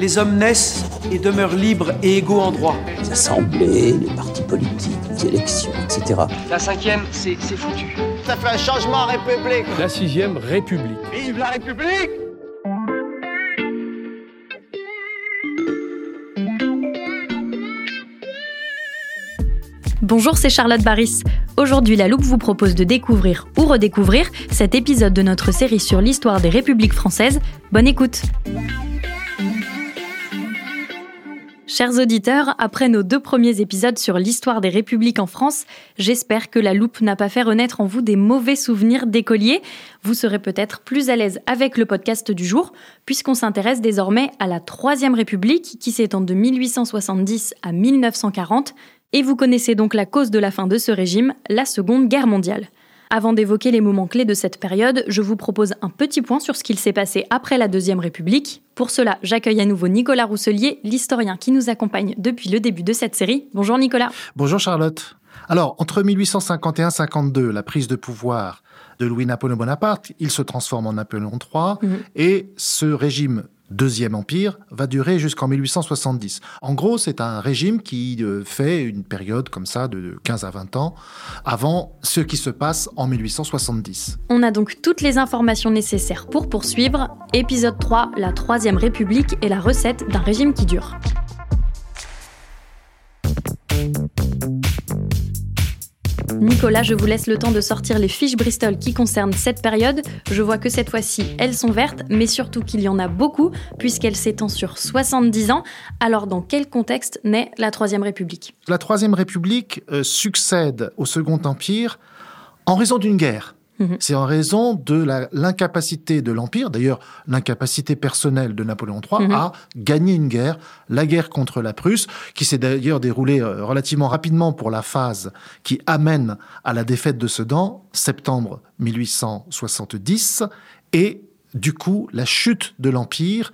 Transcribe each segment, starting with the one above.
Les hommes naissent et demeurent libres et égaux en droit. les assemblées, les partis politiques, les élections, etc. La cinquième, c'est c'est foutu. Ça fait un changement en République. La sixième République. Vive la République Bonjour, c'est Charlotte Baris. Aujourd'hui, La Loupe vous propose de découvrir ou redécouvrir cet épisode de notre série sur l'histoire des républiques françaises. Bonne écoute Chers auditeurs, après nos deux premiers épisodes sur l'histoire des républiques en France, j'espère que la loupe n'a pas fait renaître en vous des mauvais souvenirs d'écoliers. Vous serez peut-être plus à l'aise avec le podcast du jour, puisqu'on s'intéresse désormais à la Troisième République qui s'étend de 1870 à 1940, et vous connaissez donc la cause de la fin de ce régime, la Seconde Guerre mondiale. Avant d'évoquer les moments clés de cette période, je vous propose un petit point sur ce qu'il s'est passé après la Deuxième République. Pour cela, j'accueille à nouveau Nicolas Rousselier, l'historien qui nous accompagne depuis le début de cette série. Bonjour Nicolas. Bonjour Charlotte. Alors, entre 1851-52, la prise de pouvoir de Louis-Napoléon Bonaparte, il se transforme en Napoléon III Mhm. et ce régime Deuxième Empire va durer jusqu'en 1870. En gros, c'est un régime qui euh, fait une période comme ça de 15 à 20 ans avant ce qui se passe en 1870. On a donc toutes les informations nécessaires pour poursuivre. Épisode 3, la Troisième République et la recette d'un régime qui dure. Nicolas, je vous laisse le temps de sortir les fiches Bristol qui concernent cette période. Je vois que cette fois-ci, elles sont vertes, mais surtout qu'il y en a beaucoup, puisqu'elle s'étend sur 70 ans. Alors, dans quel contexte naît la Troisième République? La Troisième République euh, succède au Second Empire en raison d'une guerre. Mhm. C'est en raison de l'incapacité de l'Empire, d'ailleurs l'incapacité personnelle de Napoléon III, Mhm. à gagner une guerre, la guerre contre la Prusse, qui s'est d'ailleurs déroulée euh, relativement rapidement pour la phase qui amène à la défaite de Sedan, septembre 1870, et du coup la chute de l'Empire.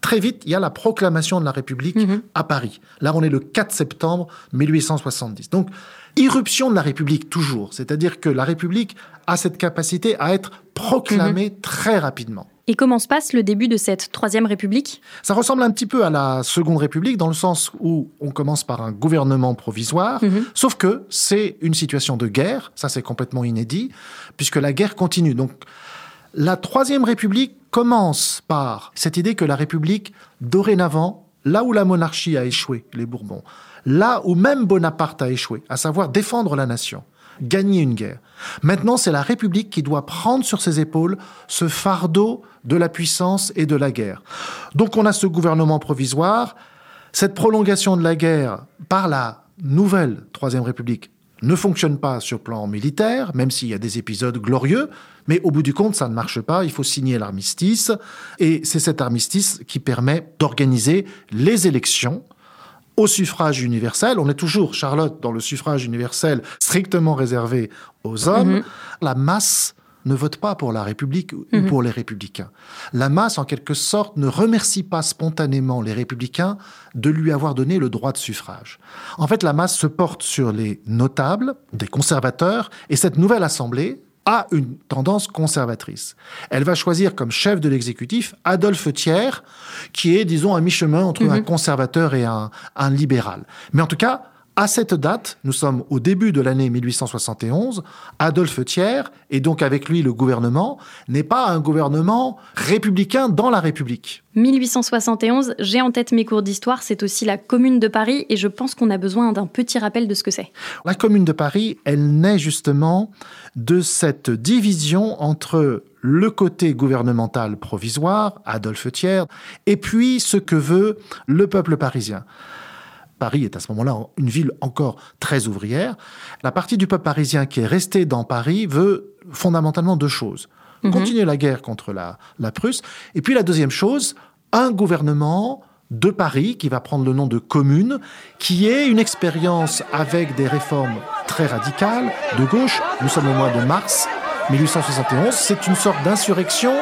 Très vite, il y a la proclamation de la République Mhm. à Paris. Là, on est le 4 septembre 1870. Donc, irruption de la République toujours. C'est-à-dire que la République a cette capacité à être proclamée Mhm. très rapidement. Et comment se passe le début de cette Troisième République? Ça ressemble un petit peu à la Seconde République dans le sens où on commence par un gouvernement provisoire, Mhm. sauf que c'est une situation de guerre, ça c'est complètement inédit, puisque la guerre continue. Donc la Troisième République commence par cette idée que la République, dorénavant, là où la monarchie a échoué, les Bourbons, là où même Bonaparte a échoué, à savoir défendre la nation, gagner une guerre. Maintenant, c'est la République qui doit prendre sur ses épaules ce fardeau de la puissance et de la guerre. Donc on a ce gouvernement provisoire, cette prolongation de la guerre par la nouvelle Troisième République ne fonctionne pas sur le plan militaire, même s'il y a des épisodes glorieux, mais au bout du compte, ça ne marche pas, il faut signer l'armistice, et c'est cet armistice qui permet d'organiser les élections au suffrage universel. On est toujours, Charlotte, dans le suffrage universel strictement réservé aux hommes. Mhm. La masse ne vote pas pour la République ou Mhm. pour les républicains. La masse, en quelque sorte, ne remercie pas spontanément les républicains de lui avoir donné le droit de suffrage. En fait, la masse se porte sur les notables, des conservateurs, et cette nouvelle assemblée a une tendance conservatrice. Elle va choisir comme chef de l'exécutif Adolphe Thiers, qui est, disons, à mi-chemin entre Mhm. un conservateur et un, un libéral. Mais en tout cas, À cette date, nous sommes au début de l'année 1871, Adolphe Thiers, et donc avec lui le gouvernement, n'est pas un gouvernement républicain dans la République. 1871, j'ai en tête mes cours d'histoire, c'est aussi la Commune de Paris, et je pense qu'on a besoin d'un petit rappel de ce que c'est. La Commune de Paris, elle naît justement de cette division entre le côté gouvernemental provisoire, Adolphe Thiers, et puis ce que veut le peuple parisien. Paris est à ce moment-là une ville encore très ouvrière. La partie du peuple parisien qui est restée dans Paris veut fondamentalement deux choses. Mhm. Continuer la guerre contre la, la Prusse. Et puis la deuxième chose, un gouvernement de Paris qui va prendre le nom de commune, qui est une expérience avec des réformes très radicales de gauche. Nous sommes au mois de mars 1871. C'est une sorte d'insurrection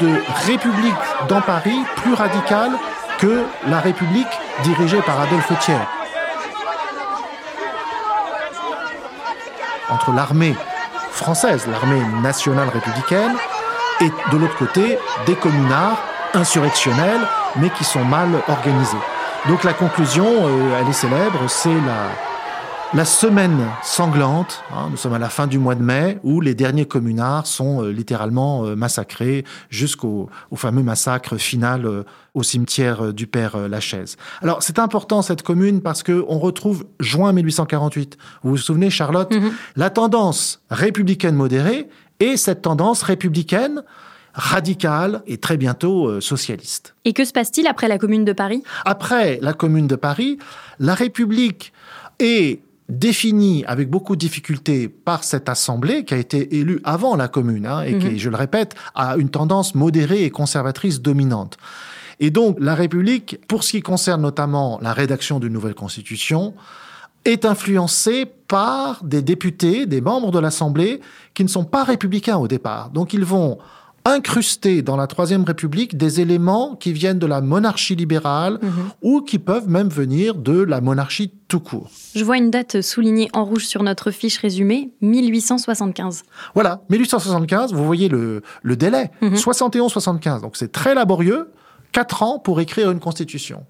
de république dans Paris plus radicale que la République dirigée par Adolphe Thiers. Entre l'armée française, l'armée nationale républicaine, et de l'autre côté, des communards insurrectionnels, mais qui sont mal organisés. Donc la conclusion, euh, elle est célèbre, c'est la, la semaine sanglante, hein, nous sommes à la fin du mois de mai, où les derniers communards sont euh, littéralement euh, massacrés jusqu'au au fameux massacre final euh, au cimetière du Père Lachaise. Alors c'est important cette commune parce que on retrouve juin 1848. Vous vous souvenez, Charlotte, la tendance républicaine modérée et cette tendance républicaine radicale et très bientôt socialiste. Et que se passe-t-il après la Commune de Paris? Après la Commune de Paris, la République est définie avec beaucoup de difficultés par cette assemblée qui a été élue avant la Commune hein, et qui, je le répète, a une tendance modérée et conservatrice dominante. Et donc la République, pour ce qui concerne notamment la rédaction d'une nouvelle constitution, est influencée par des députés, des membres de l'Assemblée qui ne sont pas républicains au départ. Donc ils vont incruster dans la Troisième République des éléments qui viennent de la monarchie libérale ou qui peuvent même venir de la monarchie tout court. Je vois une date soulignée en rouge sur notre fiche résumée, 1875. Voilà, 1875, vous voyez le, le délai, 71-75, donc c'est très laborieux, quatre ans pour écrire une constitution.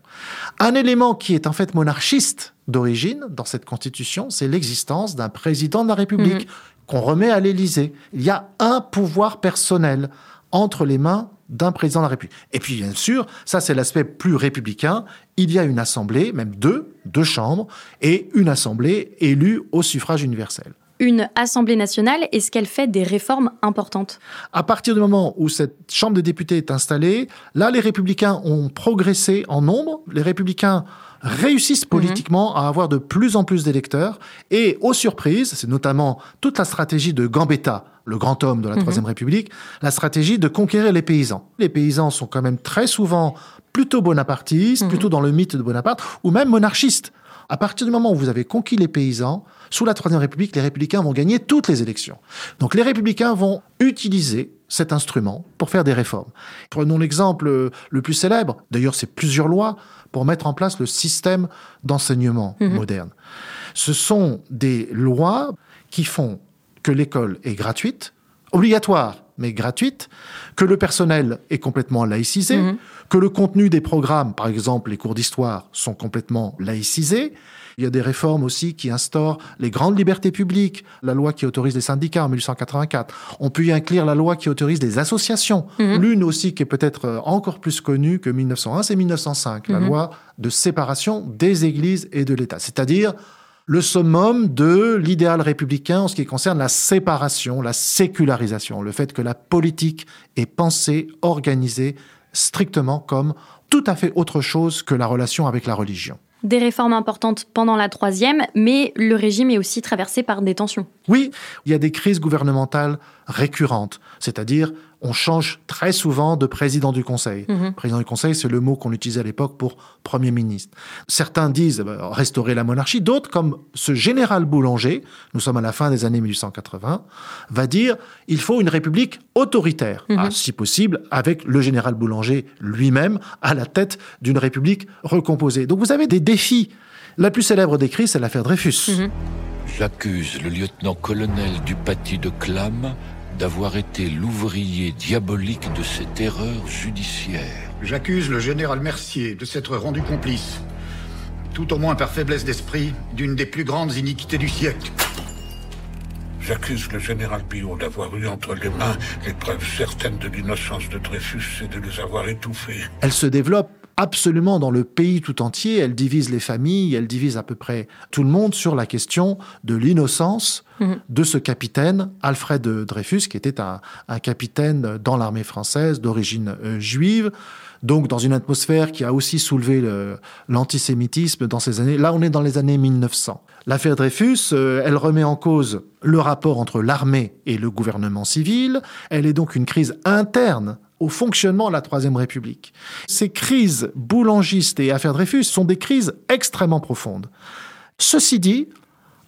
Un élément qui est en fait monarchiste d'origine dans cette constitution, c'est l'existence d'un président de la République qu'on remet à l'Élysée. Il y a un pouvoir personnel entre les mains d'un président de la République. Et puis, bien sûr, ça c'est l'aspect plus républicain, il y a une assemblée, même deux, deux chambres, et une assemblée élue au suffrage universel. Une Assemblée nationale, est-ce qu'elle fait des réformes importantes À partir du moment où cette Chambre des députés est installée, là, les républicains ont progressé en nombre. Les républicains réussissent politiquement à avoir de plus en plus d'électeurs. Et aux surprises, c'est notamment toute la stratégie de Gambetta, le grand homme de la Troisième République, la stratégie de conquérir les paysans. Les paysans sont quand même très souvent plutôt bonapartistes, plutôt dans le mythe de Bonaparte, ou même monarchistes. À partir du moment où vous avez conquis les paysans, sous la Troisième République, les républicains vont gagner toutes les élections. Donc les républicains vont utiliser cet instrument pour faire des réformes. Prenons l'exemple euh, le plus célèbre, d'ailleurs c'est plusieurs lois pour mettre en place le système d'enseignement moderne. Ce sont des lois qui font que l'école est gratuite, obligatoire, mais gratuite, que le personnel est complètement laïcisé, que le contenu des programmes, par exemple les cours d'histoire, sont complètement laïcisés. Il y a des réformes aussi qui instaurent les grandes libertés publiques, la loi qui autorise les syndicats en 1884. On peut y inclure la loi qui autorise les associations. L'une aussi qui est peut-être euh, encore plus connue que 1901, c'est 1905, la loi de séparation des églises et de l'État. C'est-à-dire le summum de l'idéal républicain en ce qui concerne la séparation, la sécularisation, le fait que la politique est pensée, organisée strictement comme tout à fait autre chose que la relation avec la religion. Des réformes importantes pendant la troisième, mais le régime est aussi traversé par des tensions. Oui, il y a des crises gouvernementales récurrentes, c'est-à-dire on change très souvent de président du Conseil. Président du Conseil, c'est le mot qu'on utilisait à l'époque pour Premier ministre. Certains disent eh ben, restaurer la monarchie, d'autres, comme ce général Boulanger, nous sommes à la fin des années 1880, va dire il faut une république autoritaire, Ah, si possible avec le général Boulanger lui-même à la tête d'une république recomposée. Donc vous avez des défis. La plus célèbre des crises, c'est l'affaire Dreyfus. J'accuse le lieutenant-colonel du paty de Clam d'avoir été l'ouvrier diabolique de cette erreur judiciaire. J'accuse le général Mercier de s'être rendu complice. tout au moins par faiblesse d'esprit, d'une des plus grandes iniquités du siècle. J'accuse le général Billot d'avoir eu entre les mains les preuves certaines de l'innocence de Dreyfus et de les avoir étouffées. Elle se développe absolument dans le pays tout entier. Elle divise les familles, elle divise à peu près tout le monde sur la question de l'innocence Mhm. de ce capitaine, Alfred Dreyfus, qui était un, un capitaine dans l'armée française d'origine euh, juive. Donc, dans une atmosphère qui a aussi soulevé le- l'antisémitisme dans ces années. Là, on est dans les années 1900. L'affaire Dreyfus, euh, elle remet en cause le rapport entre l'armée et le gouvernement civil. Elle est donc une crise interne au fonctionnement de la Troisième République. Ces crises boulangistes et affaires Dreyfus sont des crises extrêmement profondes. Ceci dit,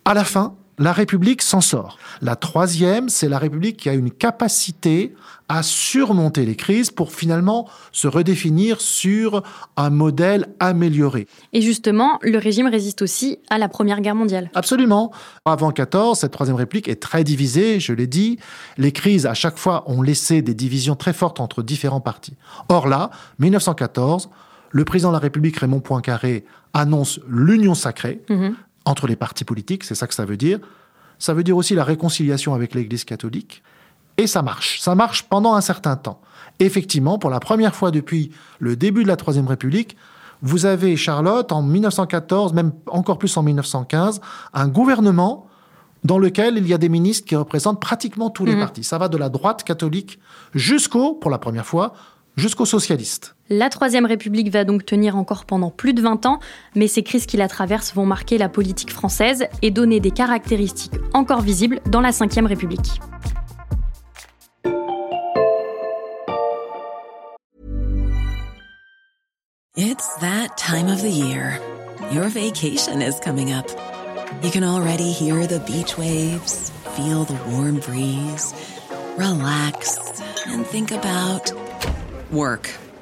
à la fin, la République s'en sort. La troisième, c'est la République qui a une capacité à surmonter les crises pour finalement se redéfinir sur un modèle amélioré. Et justement, le régime résiste aussi à la Première Guerre mondiale. Absolument. Avant 14, cette troisième république est très divisée, je l'ai dit. Les crises, à chaque fois, ont laissé des divisions très fortes entre différents partis. Or là, 1914, le président de la République, Raymond Poincaré, annonce l'union sacrée Mhm. Entre les partis politiques, c'est ça que ça veut dire. Ça veut dire aussi la réconciliation avec l'Église catholique. Et ça marche. Ça marche pendant un certain temps. Effectivement, pour la première fois depuis le début de la Troisième République, vous avez, Charlotte, en 1914, même encore plus en 1915, un gouvernement dans lequel il y a des ministres qui représentent pratiquement tous les Mhm. partis. Ça va de la droite catholique jusqu'au, pour la première fois, jusqu'aux socialistes. La Troisième République va donc tenir encore pendant plus de 20 ans, mais ces crises qui la traversent vont marquer la politique française et donner des caractéristiques encore visibles dans la Cinquième République. It's that time of the year. Your vacation is coming up. You can already hear the beach waves, feel the warm breeze, relax, and think about work.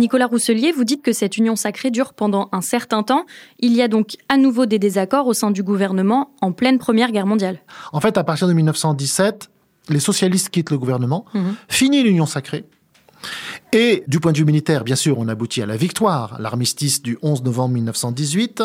Nicolas Rousselier, vous dites que cette union sacrée dure pendant un certain temps. Il y a donc à nouveau des désaccords au sein du gouvernement en pleine Première Guerre mondiale. En fait, à partir de 1917, les socialistes quittent le gouvernement, Mhm. finit l'Union sacrée. Et du point de vue militaire, bien sûr, on aboutit à la victoire, l'armistice du 11 novembre 1918.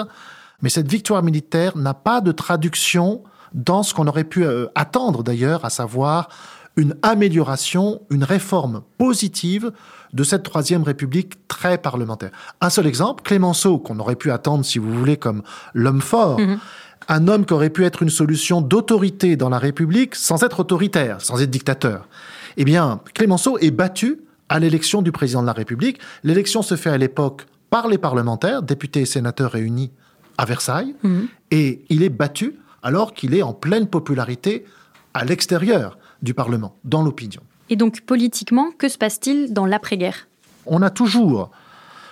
Mais cette victoire militaire n'a pas de traduction dans ce qu'on aurait pu euh, attendre d'ailleurs, à savoir une amélioration, une réforme positive de cette troisième république très parlementaire. Un seul exemple, Clémenceau, qu'on aurait pu attendre, si vous voulez, comme l'homme fort, Mhm. un homme qui aurait pu être une solution d'autorité dans la République sans être autoritaire, sans être dictateur. Eh bien, Clémenceau est battu à l'élection du président de la République. L'élection se fait à l'époque par les parlementaires, députés et sénateurs réunis à Versailles, Mhm. et il est battu alors qu'il est en pleine popularité à l'extérieur du Parlement, dans l'opinion. Et donc politiquement, que se passe-t-il dans l'après-guerre? On a toujours,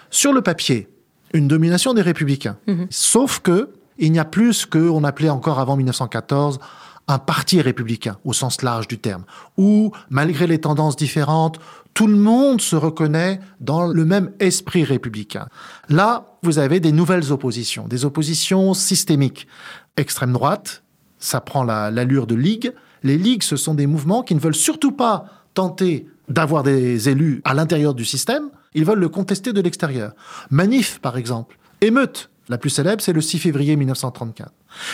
sur le papier, une domination des républicains. Mhm. Sauf que il n'y a plus ce qu'on appelait encore avant 1914 un parti républicain au sens large du terme, où, malgré les tendances différentes, tout le monde se reconnaît dans le même esprit républicain. Là, vous avez des nouvelles oppositions, des oppositions systémiques. Extrême droite, ça prend la- l'allure de ligue. Les ligues, ce sont des mouvements qui ne veulent surtout pas tenter d'avoir des élus à l'intérieur du système, ils veulent le contester de l'extérieur. Manif, par exemple. Émeute, la plus célèbre, c'est le 6 février 1934.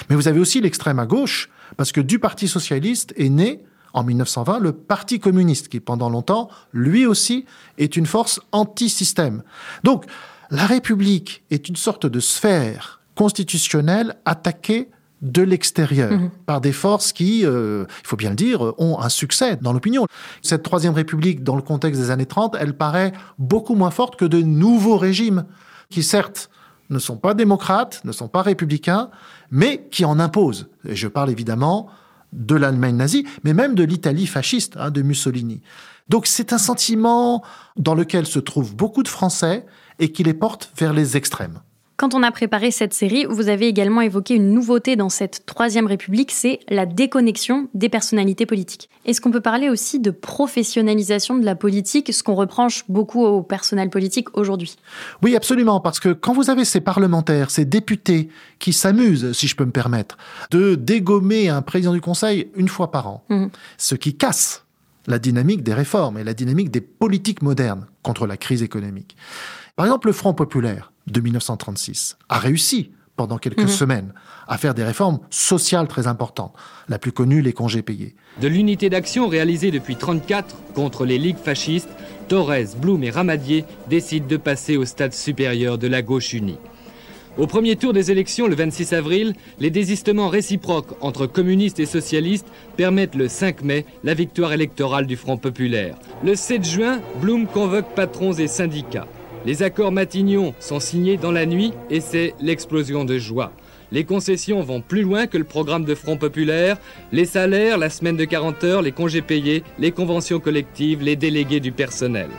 Mais vous avez aussi l'extrême à gauche, parce que du Parti socialiste est né, en 1920, le Parti communiste, qui pendant longtemps, lui aussi, est une force anti-système. Donc, la République est une sorte de sphère constitutionnelle attaquée de l'extérieur Mhm. par des forces qui, euh, il faut bien le dire, ont un succès dans l'opinion. Cette troisième république, dans le contexte des années 30, elle paraît beaucoup moins forte que de nouveaux régimes qui, certes, ne sont pas démocrates, ne sont pas républicains, mais qui en imposent. Et je parle évidemment de l'Allemagne nazie, mais même de l'Italie fasciste, hein, de Mussolini. Donc c'est un sentiment dans lequel se trouvent beaucoup de Français et qui les porte vers les extrêmes. Quand on a préparé cette série, vous avez également évoqué une nouveauté dans cette troisième république, c'est la déconnexion des personnalités politiques. Est-ce qu'on peut parler aussi de professionnalisation de la politique, ce qu'on reproche beaucoup au personnel politique aujourd'hui? Oui, absolument, parce que quand vous avez ces parlementaires, ces députés qui s'amusent, si je peux me permettre, de dégommer un président du Conseil une fois par an, Mmh. ce qui casse la dynamique des réformes et la dynamique des politiques modernes contre la crise économique. Par exemple, le Front populaire de 1936 a réussi pendant quelques Mhm. semaines à faire des réformes sociales très importantes. La plus connue, les congés payés. De l'unité d'action réalisée depuis 1934 contre les ligues fascistes, Torres, Blum et Ramadier décident de passer au stade supérieur de la gauche unie. Au premier tour des élections, le 26 avril, les désistements réciproques entre communistes et socialistes permettent le 5 mai la victoire électorale du Front populaire. Le 7 juin, Blum convoque patrons et syndicats. Les accords Matignon sont signés dans la nuit et c'est l'explosion de joie. Les concessions vont plus loin que le programme de Front populaire. Les salaires, la semaine de 40 heures, les congés payés, les conventions collectives, les délégués du personnel.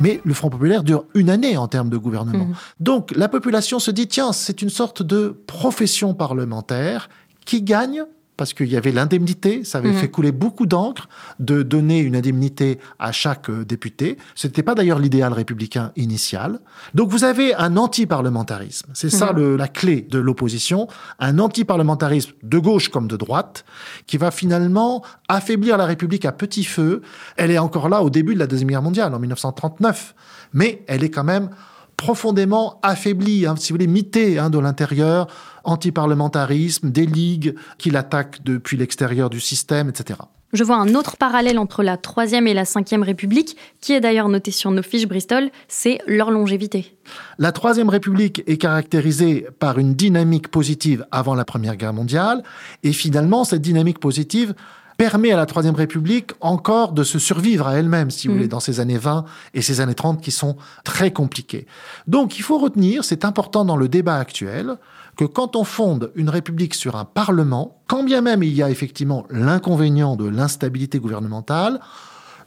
Mais le Front populaire dure une année en termes de gouvernement. Donc la population se dit, tiens, c'est une sorte de profession parlementaire qui gagne parce qu'il y avait l'indemnité, ça avait Mhm. fait couler beaucoup d'encre de donner une indemnité à chaque euh, député. Ce n'était pas d'ailleurs l'idéal républicain initial. Donc vous avez un anti-parlementarisme. C'est ça Mhm. le- la clé de l'opposition, un anti-parlementarisme de gauche comme de droite, qui va finalement affaiblir la République à petit feu. Elle est encore là au début de la Deuxième Guerre mondiale, en 1939, mais elle est quand même profondément affaiblie, hein, si vous voulez, mitée hein, de l'intérieur, anti-parlementarisme, des ligues qui l'attaquent depuis l'extérieur du système, etc. Je vois un autre parallèle entre la Troisième et la Cinquième République, qui est d'ailleurs noté sur nos fiches Bristol, c'est leur longévité. La Troisième République est caractérisée par une dynamique positive avant la Première Guerre mondiale, et finalement, cette dynamique positive permet à la Troisième République encore de se survivre à elle-même, si vous Mhm. voulez, dans ces années 20 et ces années 30 qui sont très compliquées. Donc, il faut retenir, c'est important dans le débat actuel, que quand on fonde une république sur un parlement, quand bien même il y a effectivement l'inconvénient de l'instabilité gouvernementale,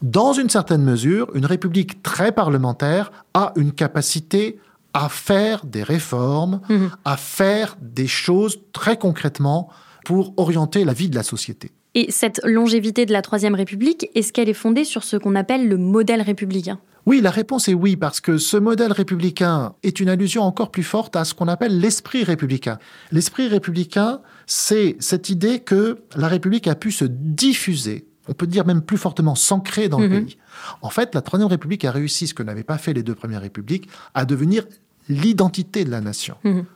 dans une certaine mesure, une république très parlementaire a une capacité à faire des réformes, à faire des choses très concrètement pour orienter la vie de la société. Et cette longévité de la Troisième République, est-ce qu'elle est fondée sur ce qu'on appelle le modèle républicain? Oui, la réponse est oui, parce que ce modèle républicain est une allusion encore plus forte à ce qu'on appelle l'esprit républicain. L'esprit républicain, c'est cette idée que la République a pu se diffuser, on peut dire même plus fortement s'ancrer dans le Mhm. pays. En fait, la Troisième République a réussi ce que n'avaient pas fait les deux premières républiques, à devenir l'identité de la nation.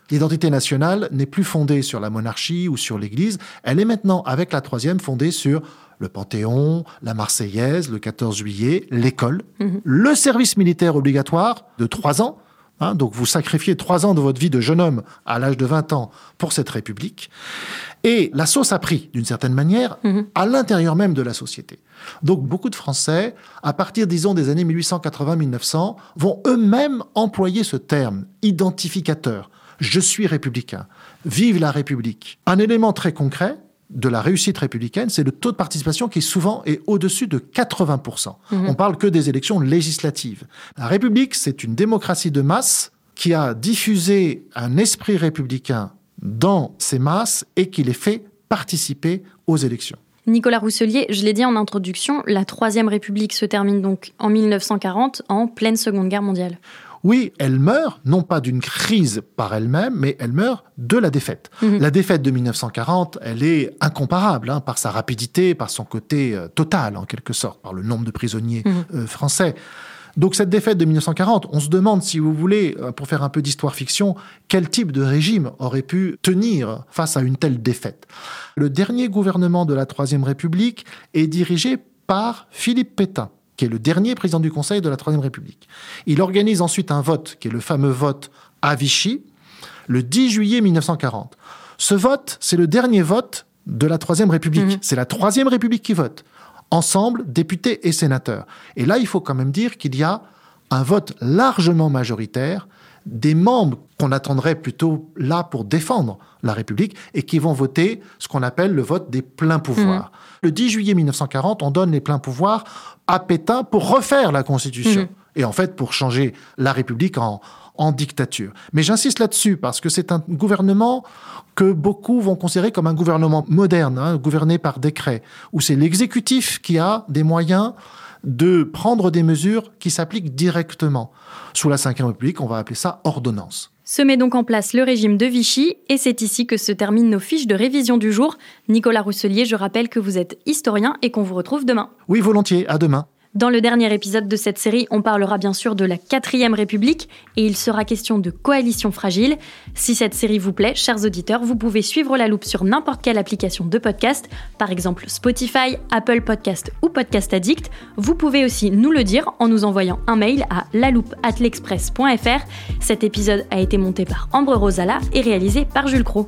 L'identité nationale n'est plus fondée sur la monarchie ou sur l'Église, elle est maintenant, avec la troisième, fondée sur le Panthéon, la Marseillaise, le 14 juillet, l'école, le service militaire obligatoire de trois ans. Hein, donc vous sacrifiez trois ans de votre vie de jeune homme à l'âge de 20 ans pour cette République. Et la sauce a pris, d'une certaine manière, à l'intérieur même de la société. Donc beaucoup de Français, à partir, disons, des années 1880-1900, vont eux-mêmes employer ce terme identificateur. Je suis républicain. Vive la République. Un élément très concret de la réussite républicaine, c'est le taux de participation qui souvent est au-dessus de 80%. Mhm. On parle que des élections législatives. La République, c'est une démocratie de masse qui a diffusé un esprit républicain dans ces masses et qui les fait participer aux élections. Nicolas Rousselier, je l'ai dit en introduction, la Troisième République se termine donc en 1940, en pleine Seconde Guerre mondiale. Oui, elle meurt, non pas d'une crise par elle-même, mais elle meurt de la défaite. Mhm. La défaite de 1940, elle est incomparable hein, par sa rapidité, par son côté euh, total, en quelque sorte, par le nombre de prisonniers Mhm. euh, français. Donc cette défaite de 1940, on se demande, si vous voulez, euh, pour faire un peu d'histoire-fiction, quel type de régime aurait pu tenir face à une telle défaite. Le dernier gouvernement de la Troisième République est dirigé par Philippe Pétain qui est le dernier président du Conseil de la Troisième République. Il organise ensuite un vote, qui est le fameux vote à Vichy, le 10 juillet 1940. Ce vote, c'est le dernier vote de la Troisième République. C'est la Troisième République qui vote. Ensemble, députés et sénateurs. Et là, il faut quand même dire qu'il y a un vote largement majoritaire des membres qu'on attendrait plutôt là pour défendre la République et qui vont voter ce qu'on appelle le vote des pleins pouvoirs. Le 10 juillet 1940, on donne les pleins pouvoirs à Pétain pour refaire la Constitution. Mhm. et en fait pour changer la République en, en dictature. Mais j'insiste là-dessus parce que c'est un gouvernement que beaucoup vont considérer comme un gouvernement moderne, hein, gouverné par décret, où c'est l'exécutif qui a des moyens de prendre des mesures qui s'appliquent directement. Sous la Ve République, on va appeler ça ordonnance. Se met donc en place le régime de Vichy et c'est ici que se terminent nos fiches de révision du jour. Nicolas Rousselier, je rappelle que vous êtes historien et qu'on vous retrouve demain. Oui, volontiers, à demain. Dans le dernier épisode de cette série, on parlera bien sûr de la quatrième République et il sera question de coalition fragile. Si cette série vous plaît, chers auditeurs, vous pouvez suivre la loupe sur n'importe quelle application de podcast, par exemple Spotify, Apple Podcast ou Podcast Addict. Vous pouvez aussi nous le dire en nous envoyant un mail à laloupe@l'express.fr. Cet épisode a été monté par Ambre Rosala et réalisé par Jules Cro.